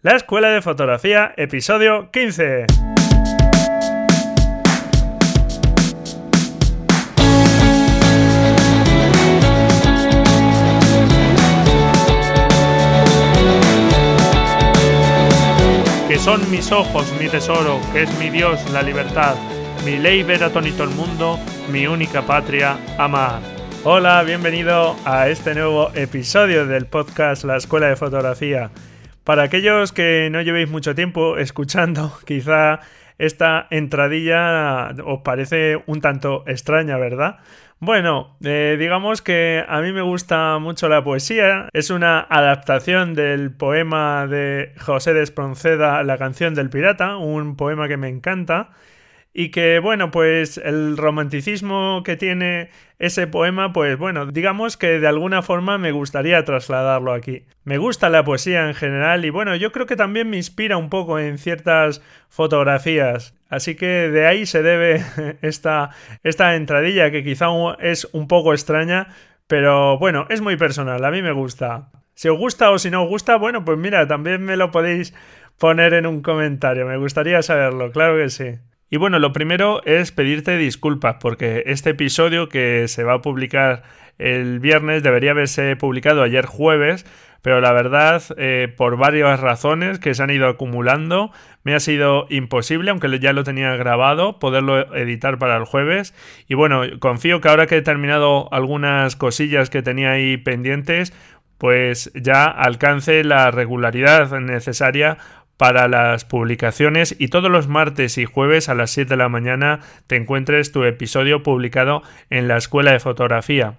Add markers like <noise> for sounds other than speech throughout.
La Escuela de Fotografía, episodio 15. Que son mis ojos, mi tesoro, que es mi Dios, la libertad, mi ley ver atónito el mundo, mi única patria, amar. Hola, bienvenido a este nuevo episodio del podcast La Escuela de Fotografía. Para aquellos que no llevéis mucho tiempo escuchando, <laughs> quizá esta entradilla os parece un tanto extraña, ¿verdad? Bueno, eh, digamos que a mí me gusta mucho la poesía. Es una adaptación del poema de José de Espronceda, La canción del pirata, un poema que me encanta. Y que, bueno, pues el romanticismo que tiene ese poema, pues bueno, digamos que de alguna forma me gustaría trasladarlo aquí. Me gusta la poesía en general y bueno, yo creo que también me inspira un poco en ciertas fotografías. Así que de ahí se debe <laughs> esta, esta entradilla que quizá es un poco extraña, pero bueno, es muy personal, a mí me gusta. Si os gusta o si no os gusta, bueno, pues mira, también me lo podéis poner en un comentario, me gustaría saberlo, claro que sí. Y bueno, lo primero es pedirte disculpas porque este episodio que se va a publicar el viernes debería haberse publicado ayer jueves, pero la verdad, eh, por varias razones que se han ido acumulando, me ha sido imposible, aunque ya lo tenía grabado, poderlo editar para el jueves. Y bueno, confío que ahora que he terminado algunas cosillas que tenía ahí pendientes, pues ya alcance la regularidad necesaria para las publicaciones y todos los martes y jueves a las 7 de la mañana te encuentres tu episodio publicado en la Escuela de Fotografía.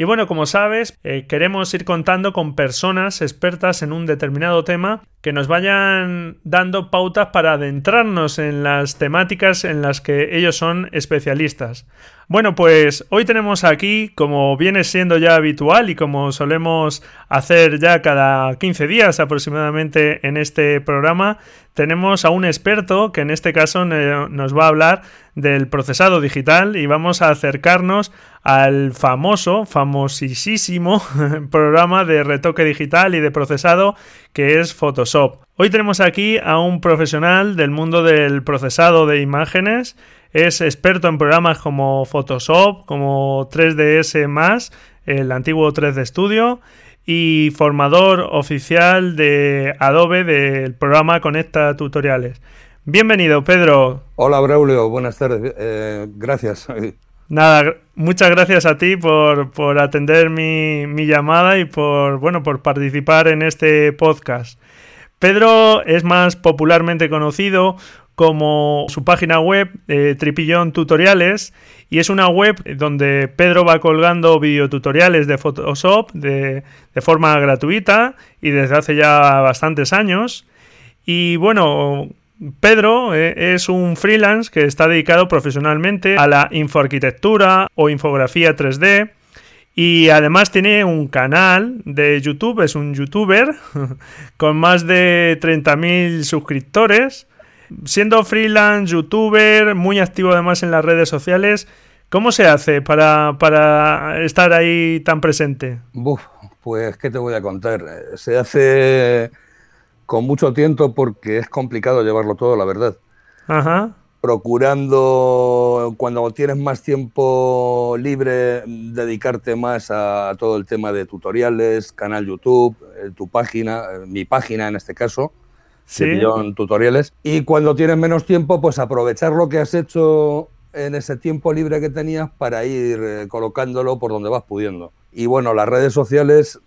Y bueno, como sabes, eh, queremos ir contando con personas expertas en un determinado tema que nos vayan dando pautas para adentrarnos en las temáticas en las que ellos son especialistas. Bueno, pues hoy tenemos aquí, como viene siendo ya habitual y como solemos hacer ya cada 15 días aproximadamente en este programa, tenemos a un experto que en este caso nos va a hablar del procesado digital y vamos a acercarnos al famoso, famosísimo <laughs> programa de retoque digital y de procesado que es Photoshop. Hoy tenemos aquí a un profesional del mundo del procesado de imágenes es experto en programas como Photoshop, como 3ds el antiguo 3D Studio, y formador oficial de Adobe del programa Conecta Tutoriales. Bienvenido, Pedro. Hola, Braulio. Buenas tardes. Eh, gracias. Nada, muchas gracias a ti por, por atender mi, mi, llamada y por, bueno, por participar en este podcast. Pedro es más popularmente conocido como su página web eh, Tripillón Tutoriales y es una web donde Pedro va colgando videotutoriales de Photoshop de, forma gratuita y desde hace ya bastantes años. Y bueno, Pedro eh, es un freelance que está dedicado profesionalmente a la infoarquitectura o infografía 3D. Y además tiene un canal de YouTube, es un youtuber <laughs> con más de 30.000 suscriptores siendo freelance, youtuber, muy activo además en las redes sociales, ¿cómo se hace para, estar ahí tan presente? pues, ¿qué te voy a contar? Se hace con mucho tiempo porque es complicado llevarlo todo, la verdad. Ajá. Procurando, cuando tienes más tiempo libre, dedicarte más a todo el tema de tutoriales, canal YouTube, eh, tu página, eh, mi página en este caso ¿Sí? tutoriales. Y cuando tienes menos tiempo, pues aprovechar lo que has hecho en ese tiempo libre que tenías para ir eh, colocándolo por donde vas pudiendo. Y bueno, las redes sociales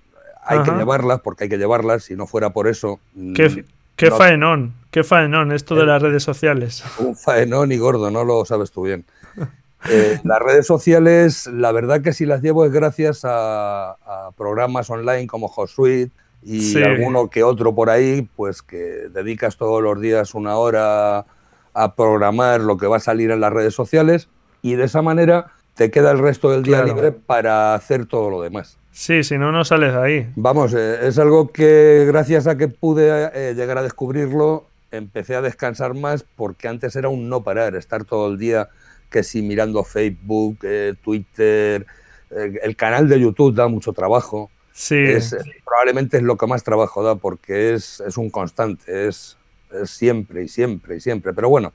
hay que llevarlas, porque hay que llevarlas, si no fuera por eso... ¿Qué, mm, qué faenón? ¿Qué faenón esto de eh, las redes sociales? Un faenón y gordo, no lo sabes tú bien. <laughs> Eh, las redes sociales, la verdad que si las llevo es gracias a, a programas online como HotSuite, y alguno que otro por ahí, pues que dedicas todos los días una hora a programar lo que va a salir en las redes sociales y de esa manera te queda el resto del día libre para hacer todo lo demás. Sí, si no, no sales de ahí. Vamos, eh, es algo que gracias a que pude eh, llegar a descubrirlo, empecé a descansar más porque antes era un no parar, estar todo el día que si mirando Facebook, eh, Twitter, el canal de YouTube da mucho trabajo. Sí. probablemente es lo que más trabajo da porque es, es un constante, es, es siempre y siempre y siempre. Pero bueno,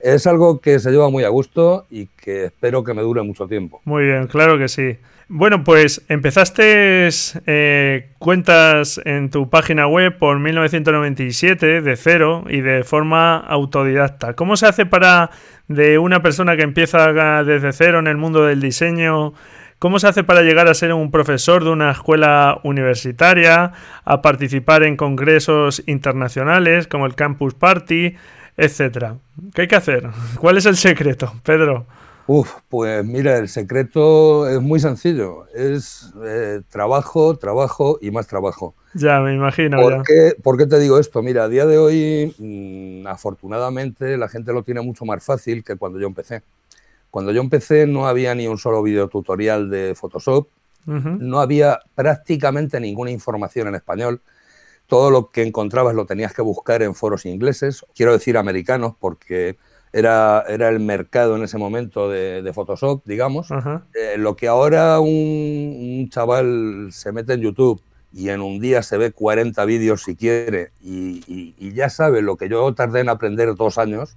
es algo que se lleva muy a gusto y que espero que me dure mucho tiempo. Muy bien, claro que sí. Bueno, pues empezaste eh, cuentas en tu página web por 1997 de cero y de forma autodidacta. ¿Cómo se hace para de una persona que empieza desde cero en el mundo del diseño? ¿Cómo se hace para llegar a ser un profesor de una escuela universitaria, a participar en congresos internacionales como el Campus Party, etcétera? ¿Qué hay que hacer? <laughs> ¿Cuál es el secreto, Pedro? Uf, pues mira, el secreto es muy sencillo. Es eh, trabajo, trabajo y más trabajo. Ya, me imagino. ¿Por, Qué, ¿Por qué te digo esto? Mira, a día de hoy, mm, afortunadamente, la gente lo tiene mucho más fácil que cuando yo empecé. Cuando yo empecé no había ni un solo videotutorial de Photoshop, no había prácticamente ninguna información en español. Todo lo que encontrabas lo tenías que buscar en foros ingleses, quiero decir americanos, porque era, era el mercado en ese momento de, Photoshop, digamos. Eh, lo que ahora un, chaval se mete en YouTube y en un día se ve 40 vídeos si quiere y, ya sabe lo que yo tardé en aprender dos años,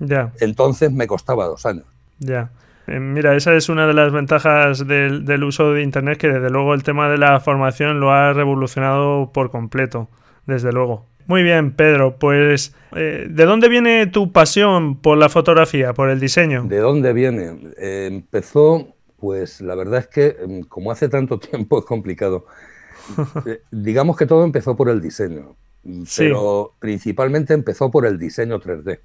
ya. entonces me costaba dos años. Ya. Eh, mira, esa es una de las ventajas del, del uso de Internet, que desde luego el tema de la formación lo ha revolucionado por completo, desde luego. Muy bien, Pedro. Pues, eh, ¿de dónde viene tu pasión por la fotografía, por el diseño? ¿De dónde viene? Eh, empezó, pues la verdad es que em, como hace tanto <laughs> tiempo es complicado. Digamos que todo empezó por el diseño, pero principalmente empezó por el diseño 3D.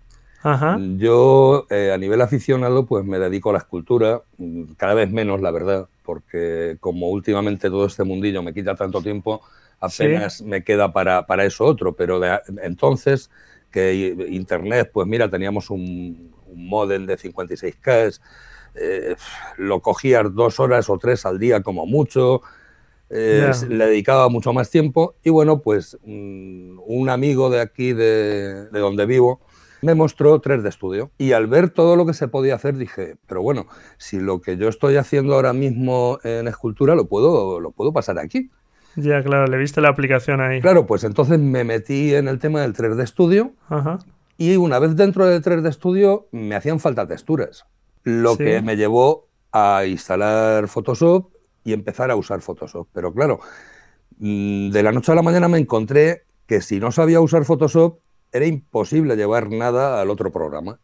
Yo, a nivel aficionado, pues me dedico a la escultura, mm, cada vez menos, la verdad, porque como últimamente todo este mundillo me quita tanto tiempo, apenas me queda para, para, eso otro, pero entonces que Internet, pues mira, teníamos un, modem de 56K, eh, lo cogías dos horas o tres al día como mucho, eh, le dedicaba mucho más tiempo. Y bueno, pues mm, un amigo de aquí, de, de donde vivo, me mostró 3D Studio. Y al ver todo lo que se podía hacer, dije, pero bueno, si lo que yo estoy haciendo ahora mismo en escultura lo puedo, lo puedo pasar aquí. Ya, claro, le viste la aplicación ahí. Claro, pues entonces me metí en el tema del 3D Studio y una vez dentro del 3D Studio me hacían falta texturas, lo que me llevó a instalar Photoshop y empezar a usar Photoshop. Pero claro, mm, de la noche a la mañana me encontré que si no sabía usar Photoshop era imposible llevar nada al otro programa.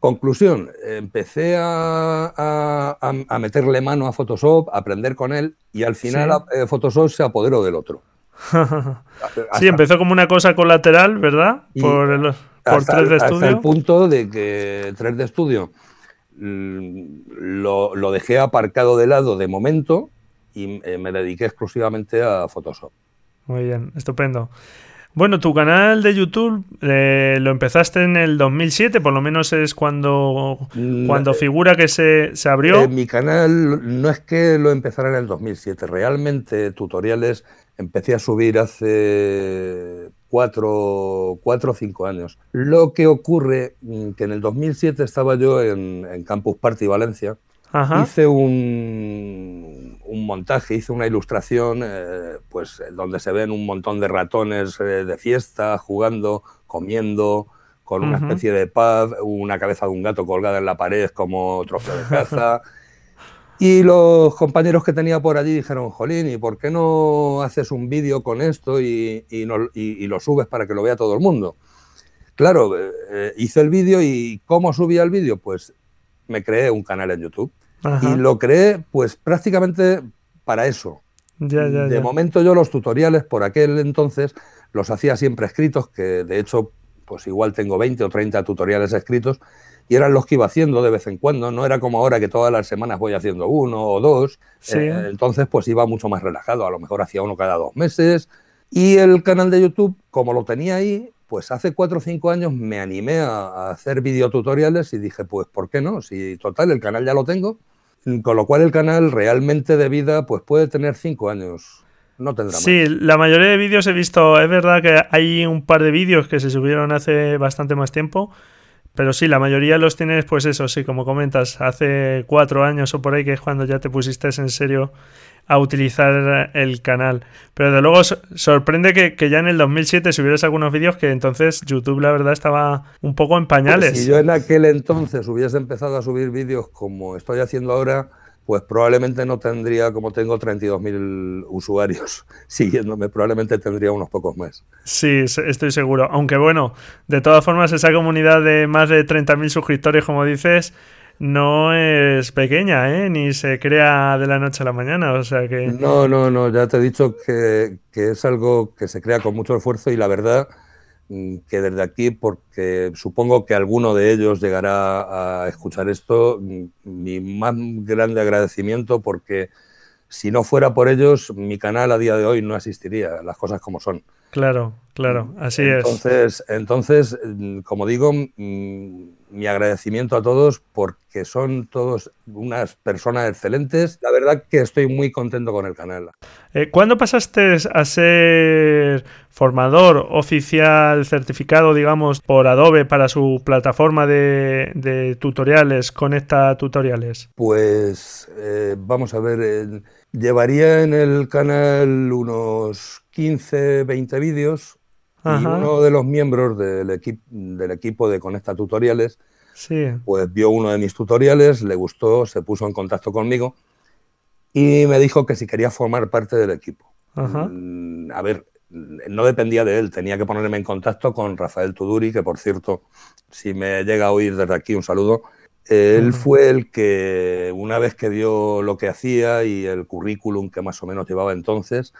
Conclusión, empecé a, meterle mano a Photoshop, a aprender con él y al final eh, Photoshop se apoderó del otro. <laughs> sí, empezó como una cosa colateral, ¿verdad? por, el, por 3D Studio. Hasta el punto de que 3D Studio mm, lo, lo, dejé aparcado de lado de momento y eh, me dediqué exclusivamente a Photoshop. Muy bien, estupendo. Bueno, tu canal de YouTube eh, lo empezaste en el 2007, por lo menos es cuando, mm, cuando figura que se, abrió. Eh, mi canal no es que lo empezara en el 2007, realmente tutoriales empecé a subir hace cuatro, o cinco años. Lo que ocurre mm, que en el 2007 estaba yo en, Campus Party Valencia, hice un, un montaje, hice una ilustración eh, pues donde se ven un montón de ratones eh, de fiesta, jugando, comiendo, con una especie de pub, una cabeza de un gato colgada en la pared como trofeo de caza. <laughs> y los compañeros que tenía por allí dijeron, Jolín, ¿y por qué no haces un vídeo con esto y, y, lo subes para que lo vea todo el mundo? Claro, eh, hice el vídeo y ¿cómo subía el vídeo? Pues me creé un canal en YouTube. Y lo creé pues prácticamente para eso. de momento yo los tutoriales por aquel entonces los hacía siempre escritos, que de hecho pues igual tengo 20 o 30 tutoriales escritos y eran los que iba haciendo de vez en cuando, no era como ahora que todas las semanas voy haciendo uno o dos, eh, entonces pues iba mucho más relajado, a lo mejor hacía uno cada dos meses. Y el canal de YouTube, como lo tenía ahí, pues hace cuatro o cinco años me animé a, hacer videotutoriales y dije, pues ¿por qué no? Si total el canal ya lo tengo, con lo cual el canal realmente de vida pues puede tener cinco años. No tendrá sí, la mayoría de vídeos he visto, es verdad que hay un par de vídeos que se subieron hace bastante más tiempo, pero sí, la mayoría los tienes, pues eso, sí, como comentas, hace cuatro años o por ahí, que es cuando ya te pusiste en serio a utilizar el canal. Pero de luego sorprende que, ya en el 2007 subieras algunos vídeos que entonces YouTube la verdad estaba un poco en pañales. si yo en aquel entonces hubiese empezado a subir vídeos como estoy haciendo ahora, pues probablemente no tendría, como tengo 32.000 usuarios <laughs> siguiéndome, probablemente tendría unos pocos más. Sí, estoy seguro. Aunque bueno, de todas formas, esa comunidad de más de 30.000 suscriptores, como dices, no es pequeña, ¿eh? Ni se crea de la noche a la mañana, o sea que... No, no, no, ya te he dicho que, que es algo que se crea con mucho esfuerzo y la verdad Mm, que desde aquí, porque supongo que alguno de ellos llegará a escuchar esto, mm, mi más grande agradecimiento porque si no fuera por ellos, mi canal a día de hoy no existiría, las cosas como son. Claro, claro, así es. Entonces, mm, como digo, mi agradecimiento a todos porque son todos unas personas excelentes. La verdad que estoy muy contento con el canal. Eh, ¿Cuándo pasaste a ser formador oficial certificado, digamos, por Adobe para su plataforma de, tutoriales, Conecta Tutoriales? Pues eh, vamos a ver, llevaría en el canal unos 15, 20 vídeos y uno de los miembros del, del equipo de Conecta Tutoriales, pues vio uno de mis tutoriales, le gustó, se puso en contacto conmigo y me dijo que si quería formar parte del equipo. Mm, a ver, no dependía de él, tenía que ponerme en contacto con Rafael Tuduri, que por cierto, si me llega a oír desde aquí, un saludo. Él fue el que, una vez que vio lo que hacía y el currículum que más o menos llevaba entonces,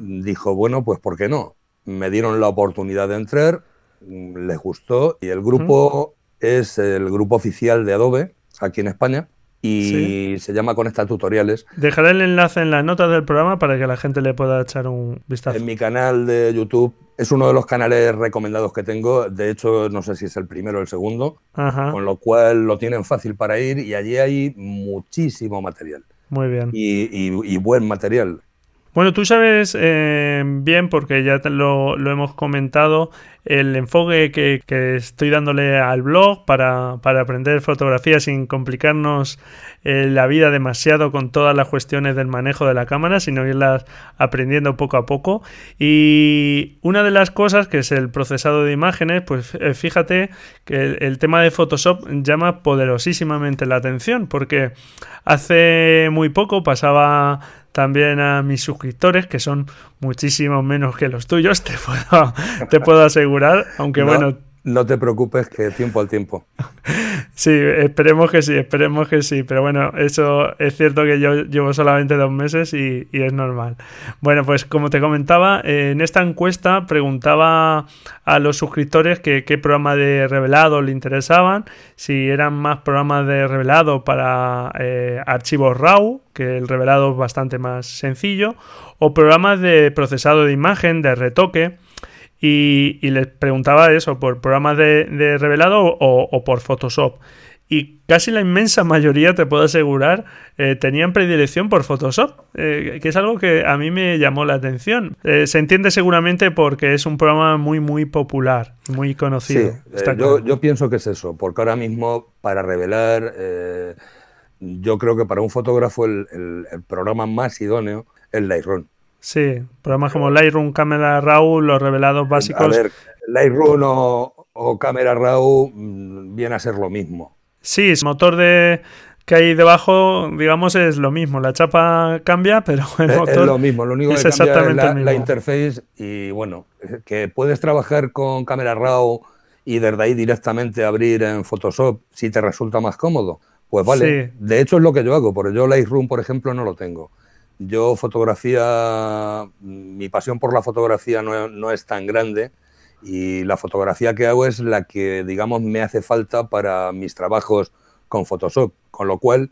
dijo, bueno, pues ¿por qué no? Me dieron la oportunidad de entrar, mm, les gustó y el grupo es el grupo oficial de Adobe aquí en España y se llama Conecta Tutoriales. Dejaré el enlace en las notas del programa para que la gente le pueda echar un vistazo. En mi canal de YouTube es uno de los canales recomendados que tengo. De hecho, no sé si es el primero o el segundo, con lo cual lo tienen fácil para ir y allí hay muchísimo material. Muy bien. y buen material. Bueno, tú sabes eh, bien, porque ya lo, hemos comentado, el enfoque que, estoy dándole al blog para, aprender fotografía sin complicarnos eh, la vida demasiado con todas las cuestiones del manejo de la cámara, sino irlas aprendiendo poco a poco. Y una de las cosas que es el procesado de imágenes, pues eh, fíjate que el tema de Photoshop llama poderosísimamente la atención, porque hace muy poco pasaba también a mis suscriptores, que son muchísimo menos que los tuyos, <laughs> te puedo, te puedo asegurar, aunque bueno, no te preocupes que tiempo al tiempo. Sí, esperemos que sí, esperemos que sí. Pero bueno, eso es cierto que yo llevo solamente dos meses y, es normal. Bueno, pues como te comentaba, en esta encuesta preguntaba a los suscriptores qué programa de revelado le interesaban, si eran más programas de revelado para eh, archivos RAW, que el revelado es bastante más sencillo, o programas de procesado de imagen, de retoque y, les preguntaba eso, por programas de, revelado o, por Photoshop. Y casi la inmensa mayoría, te puedo asegurar, eh, tenían predilección por Photoshop, eh, que es algo que a mí me llamó la atención. Eh, se entiende seguramente porque es un programa muy, muy popular, muy conocido. Sí, yo, yo, pienso que es eso, porque ahora mismo para revelar, yo creo que para un fotógrafo el, el programa más idóneo es Lightroom. Sí, programas como Lightroom, Camera Raw, los revelados básicos. A ver, Lightroom o, Camera Raw mm, viene a ser lo mismo. Sí, el motor de que hay debajo, digamos, es lo mismo. La chapa cambia, pero el motor es, lo mismo. Lo único que cambia es la, la, interface y bueno, que puedes trabajar con Camera Raw y desde ahí directamente abrir en Photoshop si te resulta más cómodo. Pues vale. De hecho es lo que yo hago, porque yo Lightroom, por ejemplo, no lo tengo. Yo fotografía, mi pasión por la fotografía no, es tan grande y la fotografía que hago es la que, digamos, me hace falta para mis trabajos con Photoshop, con lo cual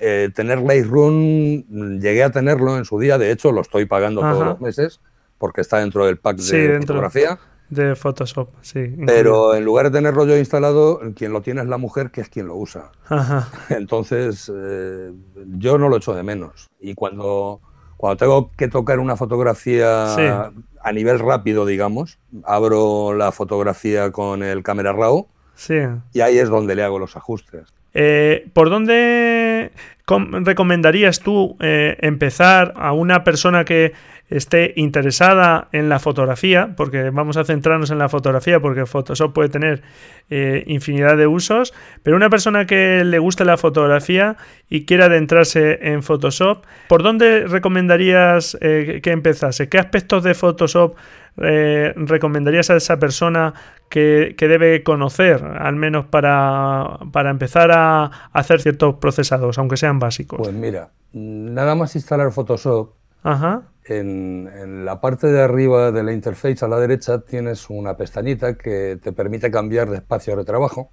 eh, tener Lightroom llegué a tenerlo en su día, de hecho lo estoy pagando todos los meses porque está dentro del pack de fotografía. De Photoshop, sí. Pero en lugar de tenerlo yo instalado, quien lo tiene es la mujer, que es quien lo usa. <laughs> Entonces, eh, yo no lo echo de menos. Y cuando, cuando tengo que tocar una fotografía a nivel rápido, digamos, abro la fotografía con el Camera RAW sí. y ahí es donde le hago los ajustes. Eh, ¿Por dónde recomendarías tú eh, empezar a una persona que esté interesada en la fotografía, porque vamos a centrarnos en la fotografía, porque Photoshop puede tener eh, infinidad de usos, pero una persona que le guste la fotografía y quiera adentrarse en Photoshop, ¿por dónde recomendarías eh, que empezase? ¿Qué aspectos de Photoshop recomendarías a esa persona que, debe conocer, al menos para, para empezar a hacer ciertos procesados, aunque sean básicos? Pues mira, nada más instalar Photoshop. Ajá en, la parte de arriba de la interface a la derecha tienes una pestañita que te permite cambiar de espacio de trabajo.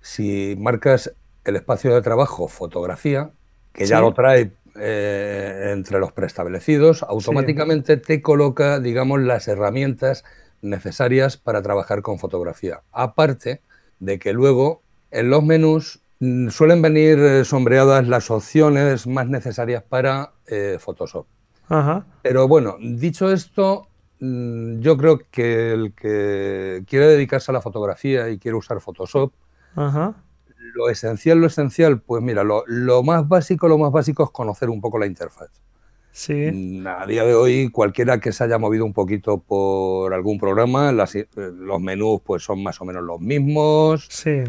Si marcas el espacio de trabajo fotografía, que ya lo trae eh, entre los preestablecidos, automáticamente te coloca, digamos, las herramientas necesarias para trabajar con fotografía. Aparte de que luego en los menús suelen venir eh, sombreadas las opciones más necesarias para eh, Photoshop. Pero bueno, dicho esto, mm, yo creo que el que quiere dedicarse a la fotografía y quiere usar Photoshop, lo esencial, lo esencial, pues mira, lo, más básico, lo más básico es conocer un poco la interfaz. Sí. Mm, a día de hoy, cualquiera que se haya movido un poquito por algún programa, eh, los menús pues son más o menos los mismos. Sí.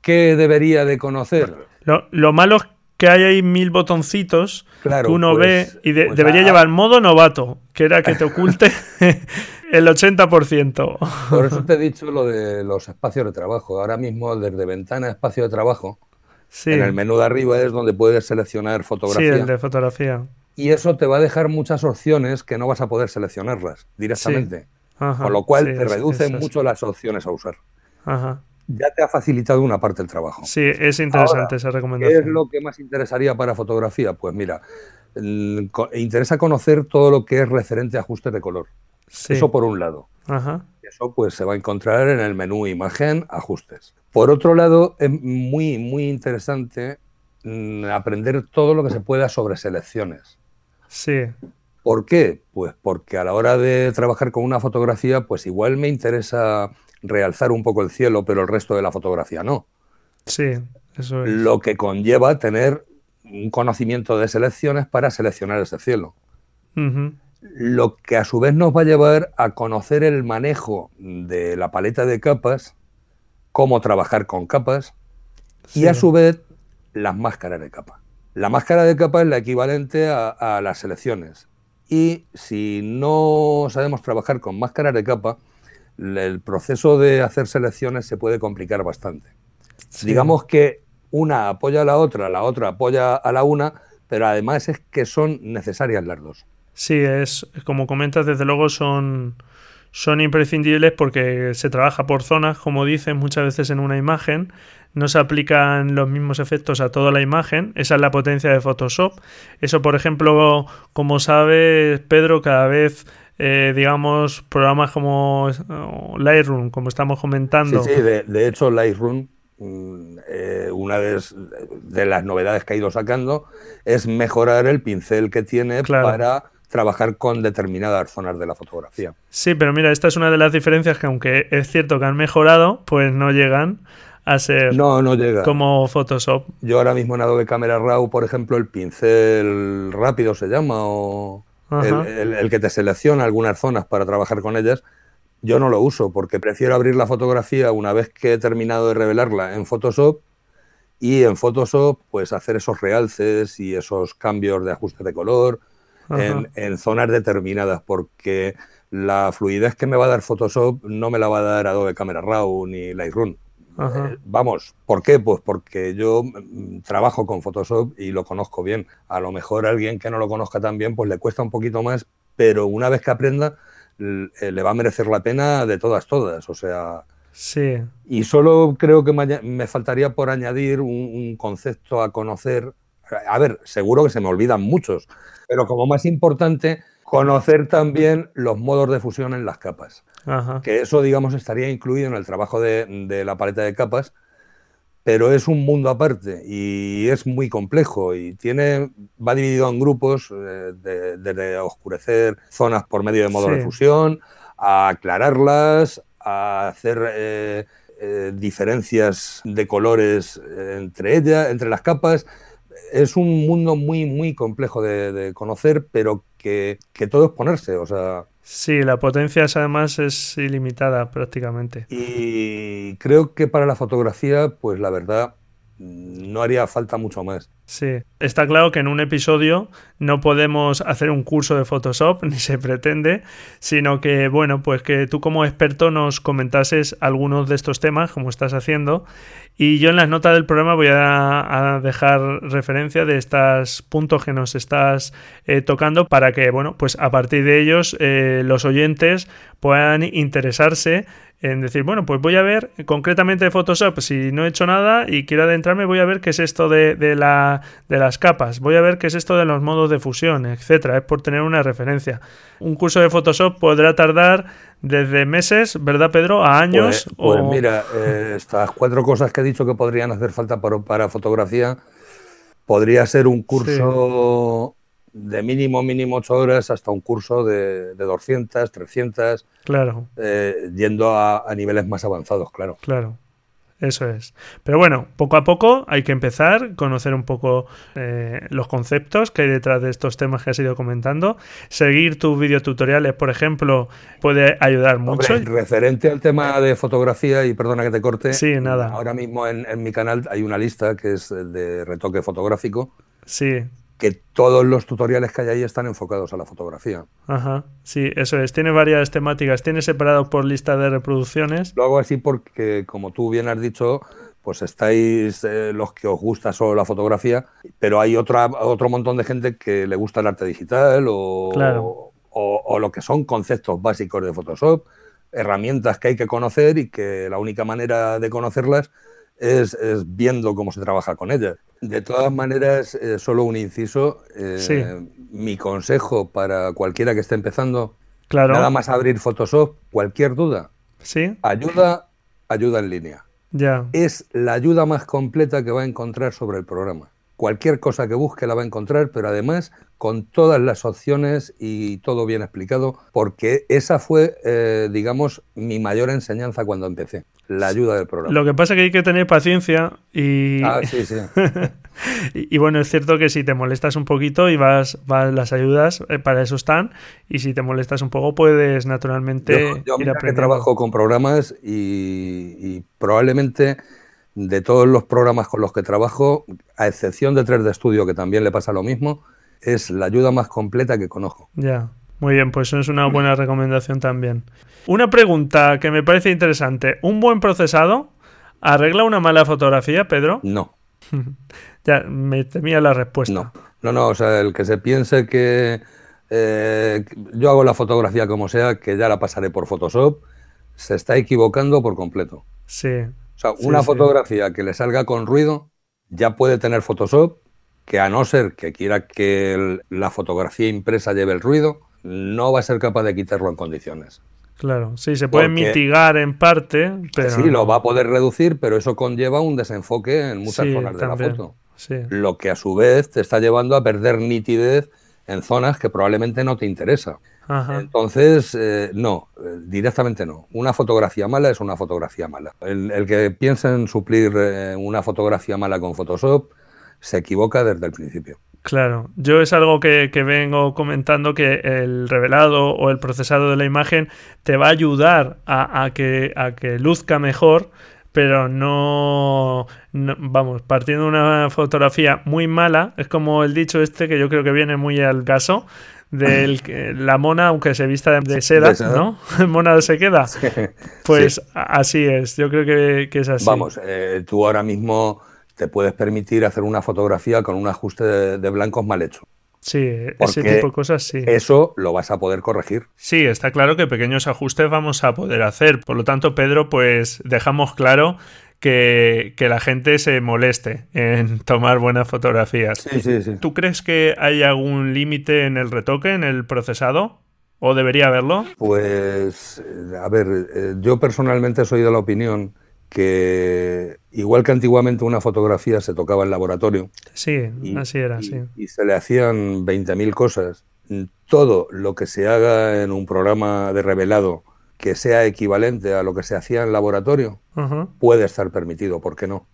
¿Qué debería de conocer? Lo, lo malo es que hay ahí mil botoncitos que uno pues, ve y pues debería llevar modo novato, que era que te <laughs> oculte <laughs> el 80%. Por eso <laughs> te he dicho lo de los espacios de trabajo. Ahora mismo desde ventana espacio de trabajo, en el menú de arriba es donde puedes seleccionar fotografía. Sí, el de fotografía. Y eso te va a dejar muchas opciones que no vas a poder seleccionarlas directamente. con lo cual te reducen mucho las opciones a usar. Ajá ya te ha facilitado una parte del trabajo. Sí, es interesante esa recomendación. ¿Qué es lo que más interesaría para fotografía? Pues mira, interesa conocer todo lo que es referente a ajustes de color. Eso por un lado. Eso pues se va a encontrar en el menú imagen, ajustes. Por otro lado, es muy, muy interesante mm, aprender todo lo que se pueda sobre selecciones. Sí. ¿Por qué? Pues porque a la hora de trabajar con una fotografía, pues igual me interesa realzar un poco el cielo, pero el resto de la fotografía no. Sí, eso es. Lo que conlleva tener un conocimiento de selecciones para seleccionar ese cielo. Lo que a su vez nos va a llevar a conocer el manejo de la paleta de capas, cómo trabajar con capas y a su vez las máscaras de capa. La máscara de capa es la equivalente a, a las selecciones. Y si no sabemos trabajar con máscaras de capa, el proceso de hacer selecciones se puede complicar bastante. Digamos que una apoya a la otra, la otra apoya a la una, pero además es que son necesarias las dos. Sí, es como comentas, desde luego son, son imprescindibles porque se trabaja por zonas, como dicen muchas veces en una imagen, no se aplican los mismos efectos a toda la imagen, esa es la potencia de Photoshop. Eso, por ejemplo, como sabes, Pedro, cada vez eh, digamos, programas como Lightroom, como estamos comentando. Sí, sí, de, hecho Lightroom, mm, eh, una de, las novedades que ha ido sacando es mejorar el pincel que tiene para trabajar con determinadas zonas de la fotografía. Sí, pero mira, esta es una de las diferencias que aunque es cierto que han mejorado, pues no llegan a ser no, no llega. como Photoshop. Yo ahora mismo en Adobe Camera Raw, por ejemplo, el pincel rápido se llama o el, que te selecciona algunas zonas para trabajar con ellas, yo no lo uso porque prefiero abrir la fotografía una vez que he terminado de revelarla en Photoshop y en Photoshop pues hacer esos realces y esos cambios de ajuste de color en, zonas determinadas porque la fluidez que me va a dar Photoshop no me la va a dar Adobe Camera Raw ni Lightroom. Eh, vamos, ¿por qué? Pues porque yo mm, trabajo con Photoshop y lo conozco bien. A lo mejor a alguien que no lo conozca tan bien, pues le cuesta un poquito más, pero una vez que aprenda, eh, le va a merecer la pena de todas, todas. O sea. Sí. Y solo creo que me faltaría por añadir un concepto a conocer. A ver, seguro que se me olvidan muchos, pero como más importante, conocer también los modos de fusión en las capas. Que eso, digamos, estaría incluido en el trabajo de, la paleta de capas, pero es un mundo aparte y es muy complejo y tiene va dividido en grupos eh, desde oscurecer zonas por medio de modos de fusión, a aclararlas, a hacer eh, eh, diferencias de colores entre ellas, entre las capas. Es un mundo muy, muy complejo de, conocer, pero que, que, todo es ponerse, o sea... Sí, la potencia además es ilimitada prácticamente. Y creo que para la fotografía, pues la verdad, no haría falta mucho más. Sí, está claro que en un episodio no podemos hacer un curso de Photoshop, <laughs> ni se pretende, sino que, bueno, pues que tú como experto nos comentases algunos de estos temas, como estás haciendo, y yo en las notas del programa voy a, dejar referencia de estos puntos que nos estás eh, tocando para que, bueno, pues a partir de ellos eh, los oyentes puedan interesarse en decir, bueno, pues voy a ver concretamente de Photoshop, si no he hecho nada y quiero adentrarme, voy a ver qué es esto de, la, de las capas, voy a ver qué es esto de los modos de fusión, etcétera, es por tener una referencia. Un curso de Photoshop podrá tardar desde meses, ¿verdad, Pedro? A años. Pues, pues mira, eh, estas cuatro cosas que he dicho que podrían hacer falta para, para fotografía, podría ser un curso de mínimo, mínimo ocho horas hasta un curso de, de 200, 300. Claro. Eh, yendo a, a, niveles más avanzados, claro. Claro. Eso es. Pero bueno, poco a poco hay que empezar, conocer un poco eh, los conceptos que hay detrás de estos temas que has ido comentando. Seguir tus videotutoriales, por ejemplo, puede ayudar mucho. referente al tema de fotografía, y perdona que te corte. Sí, nada. Ahora mismo en, en mi canal hay una lista que es de retoque fotográfico. Sí que todos los tutoriales que hay ahí están enfocados a la fotografía. Ajá, sí, eso es. Tiene varias temáticas. Tiene separado por lista de reproducciones. Lo hago así porque, como tú bien has dicho, pues estáis eh, los que os gusta solo la fotografía, pero hay otra, otro montón de gente que le gusta el arte digital o, o, lo que son conceptos básicos de Photoshop, herramientas que hay que conocer y que la única manera de conocerlas es, viendo cómo se trabaja con ellas. De todas maneras, eh, solo un inciso. Eh, mi consejo para cualquiera que esté empezando, claro. nada más abrir Photoshop, cualquier duda, ¿Sí? ayuda, ayuda en línea. Ya. Es la ayuda más completa que va a encontrar sobre el programa. Cualquier cosa que busque la va a encontrar, pero además con todas las opciones y todo bien explicado, porque esa fue, eh, digamos, mi mayor enseñanza cuando empecé la ayuda del programa. Lo que pasa es que hay que tener paciencia y... Ah, <laughs> sí, sí. y, bueno, es cierto que si te molestas un poquito y vas, vas las ayudas, eh, para eso están, y si te molestas un poco puedes naturalmente yo, yo que trabajo con programas y, probablemente de todos los programas con los que trabajo, a excepción de 3 de estudio, que también le pasa lo mismo, es la ayuda más completa que conozco. Ya, muy bien, pues eso es una buena recomendación también. Una pregunta que me parece interesante. ¿Un buen procesado arregla una mala fotografía, Pedro? No. <laughs> ya, me temía la respuesta. No, no, no, o sea, el que se piense que eh, yo hago la fotografía como sea, que ya la pasaré por Photoshop, se está equivocando por completo. Sí. O sea, una fotografía que le salga con ruido ya puede tener Photoshop, que a no ser que quiera que la fotografía impresa lleve el ruido, no va a ser capaz de quitarlo en condiciones. Claro, sí, se puede mitigar en parte, pero... Sí, lo va a poder reducir, pero eso conlleva un desenfoque en muchas zonas de la foto. Lo que a su vez te está llevando a perder nitidez en zonas que probablemente no te interesa. Entonces, eh, no, eh, directamente no. Una fotografía mala es una fotografía mala. El, que piensa en suplir eh, una fotografía mala con Photoshop se equivoca desde el principio. Claro, yo es algo que, vengo comentando que el revelado o el procesado de la imagen te va a ayudar a, que, a que luzca mejor, pero no, vamos, partiendo de una fotografía muy mala, es como el dicho este que yo creo que viene muy al caso, de <laughs> la mona, aunque se vista de, seda, ¿no? <laughs> mona se queda. Pues así es, yo creo que, es así. Vamos, eh, tú ahora mismo te puedes permitir hacer una fotografía con un ajuste de, blancos mal hecho. Sí, ese tipo de cosas sí. Eso lo vas a poder corregir. Sí, está claro que pequeños ajustes vamos a poder hacer. Por lo tanto, Pedro, pues dejamos claro que, la gente se moleste en <laughs> tomar buenas fotografías. Sí, sí, sí. ¿Tú crees que hay algún límite en el retoque, en el procesado? ¿O debería haberlo? Pues, a ver, eh, yo personalmente soy de la opinión que igual que antiguamente una fotografía se tocaba en laboratorio. Sí, así era, y, sí. Y se le hacían 20.000 cosas. Todo lo que se haga en un programa de revelado que sea equivalente a lo que se hacía en laboratorio puede estar permitido, ¿por qué no?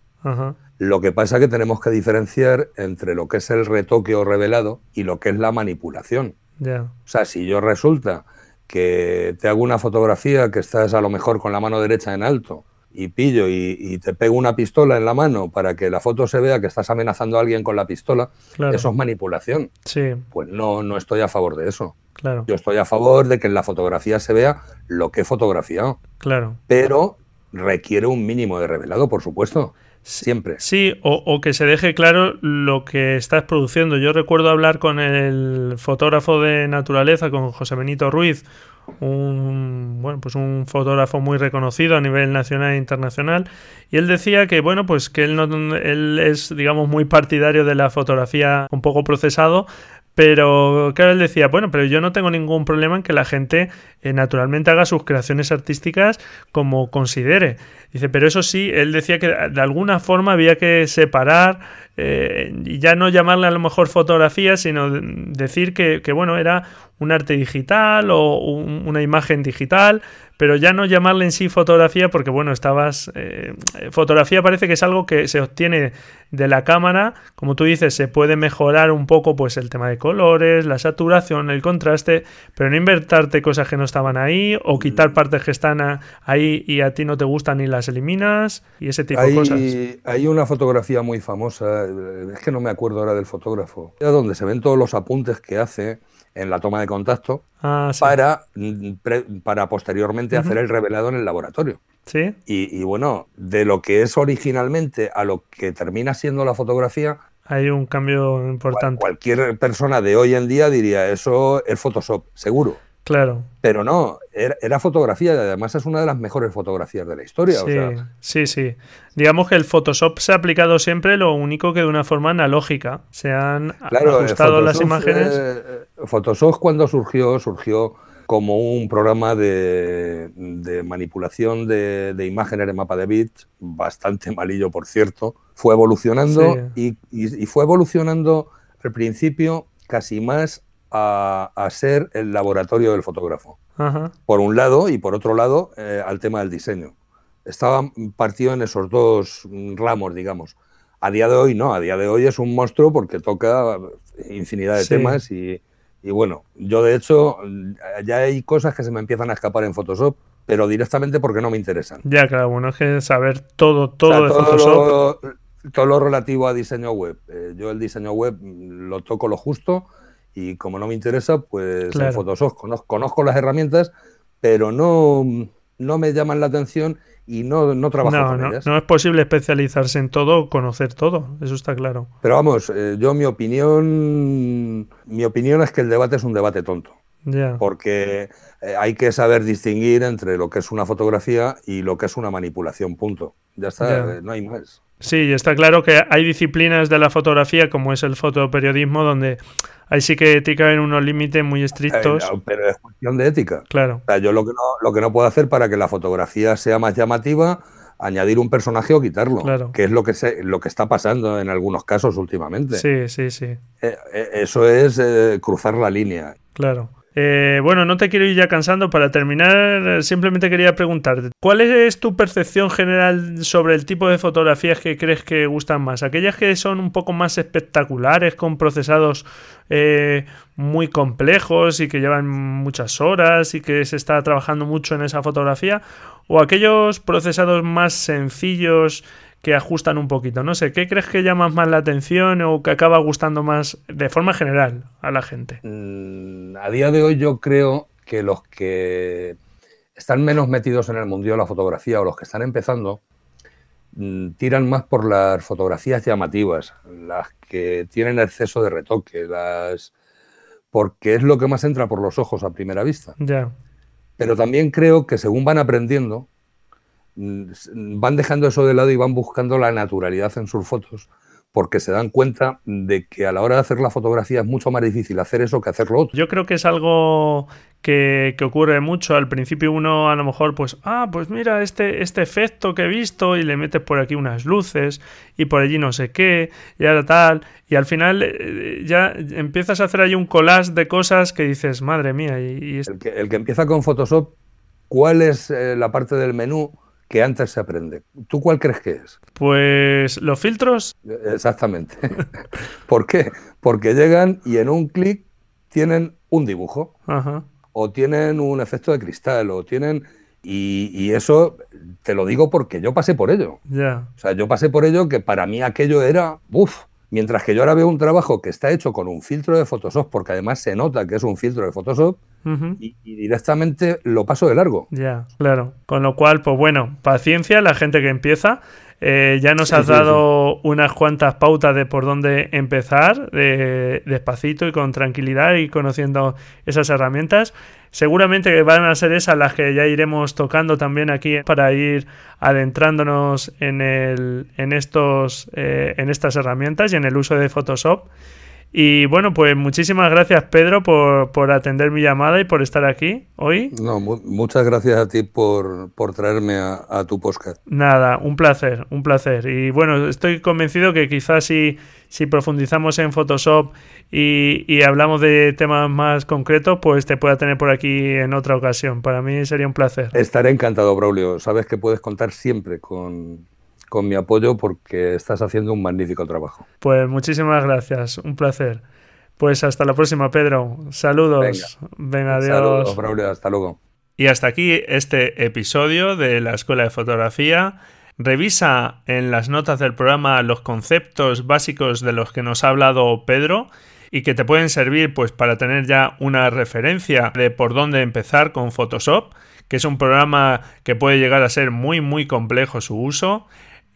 Lo que pasa es que tenemos que diferenciar entre lo que es el retoque o revelado y lo que es la manipulación. O sea, si yo resulta que te hago una fotografía que estás a lo mejor con la mano derecha en alto y pillo y, te pego una pistola en la mano para que la foto se vea que estás amenazando a alguien con la pistola, eso es manipulación. Sí. Pues no, no estoy a favor de eso. Claro. Yo estoy a favor de que en la fotografía se vea lo que he fotografiado. Claro. Pero requiere un mínimo de revelado, por supuesto. Siempre. Sí, o, que se deje claro lo que estás produciendo. Yo recuerdo hablar con el fotógrafo de naturaleza, con José Benito Ruiz, un bueno pues un fotógrafo muy reconocido a nivel nacional e internacional y él decía que bueno pues que él no él es digamos muy partidario de la fotografía un poco procesado pero claro, él decía, bueno, pero yo no tengo ningún problema en que la gente eh, naturalmente haga sus creaciones artísticas como considere. Dice, pero eso sí, él decía que de alguna forma había que separar eh, y ya no llamarle a lo mejor fotografía, sino decir que, que bueno, era un arte digital o una imagen digital, pero ya no llamarle en sí fotografía porque bueno, estabas... Eh, fotografía parece que es algo que se obtiene de la cámara, como tú dices, se puede mejorar un poco pues el tema de colores, la saturación, el contraste, pero no invertarte cosas que no estaban ahí o quitar mm. partes que están ahí y a ti no te gustan y las eliminas y ese tipo de cosas. Hay una fotografía muy famosa, es que no me acuerdo ahora del fotógrafo, donde se ven todos los apuntes que hace en la toma de contacto ah, para, mm, para posteriormente hacer el revelado en el laboratorio. ¿Sí? Y, bueno, de lo que es originalmente a lo que termina siendo la fotografía. Hay un cambio importante. Cualquier persona de hoy en día diría, eso es Photoshop, seguro. Claro. Pero no, era, fotografía y además es una de las mejores fotografías de la historia. Sí, sí, sí. Digamos que el Photoshop se ha aplicado siempre, lo único que de una forma analógica. Se han ajustado las imágenes. Eh, Photoshop cuando surgió, surgió como un programa de, manipulación de, imágenes en mapa de bits, bastante <laughs> malillo por cierto. Fue evolucionando y, y fue evolucionando al principio casi más a, ser el laboratorio del fotógrafo. Por un lado y por otro lado eh, al tema del diseño. Estaba partido en esos dos ramos, digamos. A día de hoy no, a día de hoy es un monstruo porque toca infinidad de temas y, bueno, yo de hecho ya hay cosas que se me empiezan a escapar en Photoshop, pero directamente porque no me interesan. Ya, claro, bueno, es que saber todo, todo de Photoshop. todo lo relativo a diseño web. Eh, yo el diseño web lo toco lo justo y como no me interesa, pues en Photoshop conozco, las herramientas, pero no, no me llaman la atención y no, no trabajo no, con no, ellas. No es posible especializarse en todo, conocer todo, eso está claro. Pero vamos, eh, yo mi opinión, mi opinión es que el debate es un debate tonto. Porque eh, hay que saber distinguir entre lo que es una fotografía y lo que es una manipulación, punto. Ya está, eh, no hay más. Sí, está claro que hay disciplinas de la fotografía, como es el fotoperiodismo, donde ahí sí que te caben unos límites muy estrictos. Eh, pero es cuestión de ética. Claro. O sea, yo lo que, no, lo que no puedo hacer para que la fotografía sea más llamativa, añadir un personaje o quitarlo. Claro. Que es lo que, se, lo que está pasando en algunos casos últimamente. Sí, sí, sí. Eh, eh, eso es cruzar la línea. Claro. Eh, bueno, no te quiero ir ya cansando. Para terminar, simplemente quería preguntarte, ¿cuál es tu percepción general sobre el tipo de fotografías que crees que gustan más? ¿Aquellas que son un poco más espectaculares, con procesados eh, muy complejos y que llevan muchas horas y que se está trabajando mucho en esa fotografía? ¿O aquellos procesados más sencillos? Que ajustan un poquito. No sé, ¿qué crees que llama más la atención o que acaba gustando más de forma general a la gente? Mm, a día de hoy yo creo que los que están menos metidos en el mundo de la fotografía o los que están empezando mm, tiran más por las fotografías llamativas, las que tienen exceso de retoque, las porque es lo que más entra por los ojos a primera vista. Ya. Pero también creo que según van aprendiendo, van dejando eso de lado y van buscando la naturalidad en sus fotos porque se dan cuenta de que a la hora de hacer la fotografía es mucho más difícil hacer eso que hacerlo otro. Yo creo que es algo que, ocurre mucho. Al principio uno a lo mejor pues, ah, pues mira este, este efecto que he visto y le metes por aquí unas luces y por allí no sé qué y ahora tal. Y al final eh, ya empiezas a hacer ahí un collage de cosas que dices, madre mía. Y, el, que, el, que, empieza con Photoshop, ¿cuál es eh, la parte del menú? Que antes se aprende. ¿Tú cuál crees que es? Pues los filtros. Exactamente. <laughs> ¿Por qué? Porque llegan y en un clic tienen un dibujo. O tienen un efecto de cristal, o tienen. Y, eso te lo digo porque yo pasé por ello. Ya. O sea, yo pasé por ello que para mí aquello era. Uf, Mientras que yo ahora veo un trabajo que está hecho con un filtro de Photoshop, porque además se nota que es un filtro de Photoshop, y, directamente lo paso de largo. Ya, claro. Con lo cual, pues bueno, paciencia, la gente que empieza. Eh, ya nos has dado unas cuantas pautas de por dónde empezar, despacito y con tranquilidad y conociendo esas herramientas. Seguramente van a ser esas las que ya iremos tocando también aquí para ir adentrándonos en, el, en, estos, eh, en estas herramientas y en el uso de Photoshop. Y bueno, pues muchísimas gracias Pedro por, atender mi llamada y por estar aquí hoy. No, muchas gracias a ti por, traerme a, tu podcast. Nada, un placer, un placer. Y bueno, estoy convencido que quizás si, si profundizamos en Photoshop y, y, hablamos de temas más concretos, pues te pueda tener por aquí en otra ocasión. Para mí sería un placer. Estaré encantado, Braulio. Sabes que puedes contar siempre con, con mi apoyo porque estás haciendo un magnífico trabajo. Pues muchísimas gracias, un placer. Pues hasta la próxima, Pedro. Saludos. Venga, adiós. Saludos, Braulio, hasta luego. Y hasta aquí este episodio de la Escuela de Fotografía. Revisa en las notas del programa los conceptos básicos de los que nos ha hablado Pedro y que te pueden servir pues para tener ya una referencia de por dónde empezar con Photoshop, que es un programa que puede llegar a ser muy muy complejo su uso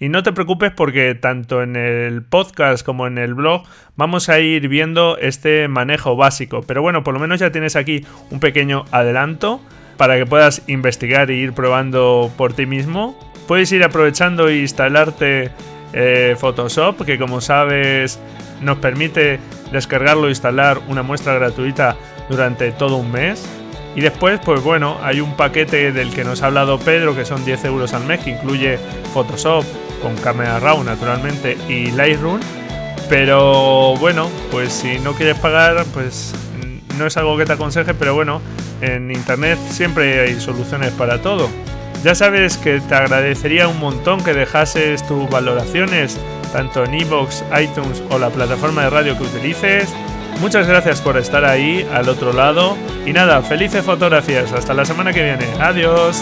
y no te preocupes porque tanto en el podcast como en el blog vamos a ir viendo este manejo básico. Pero bueno, por lo menos ya tienes aquí un pequeño adelanto para que puedas investigar e ir probando por ti mismo. Puedes ir aprovechando e instalarte eh, Photoshop, que como sabes nos permite descargarlo e instalar una muestra gratuita durante todo un mes. Y después, pues bueno, hay un paquete del que nos ha hablado Pedro, que son 10 euros al mes, que incluye Photoshop, con Camera Raw naturalmente y Lightroom. Pero bueno, pues si no quieres pagar, pues no es algo que te aconseje, pero bueno, en internet siempre hay soluciones para todo. Ya sabes que te agradecería un montón que dejases tus valoraciones, tanto en iVoox, iTunes o la plataforma de radio que utilices. Muchas gracias por estar ahí al otro lado. Y nada, felices fotografías. Hasta la semana que viene. Adiós.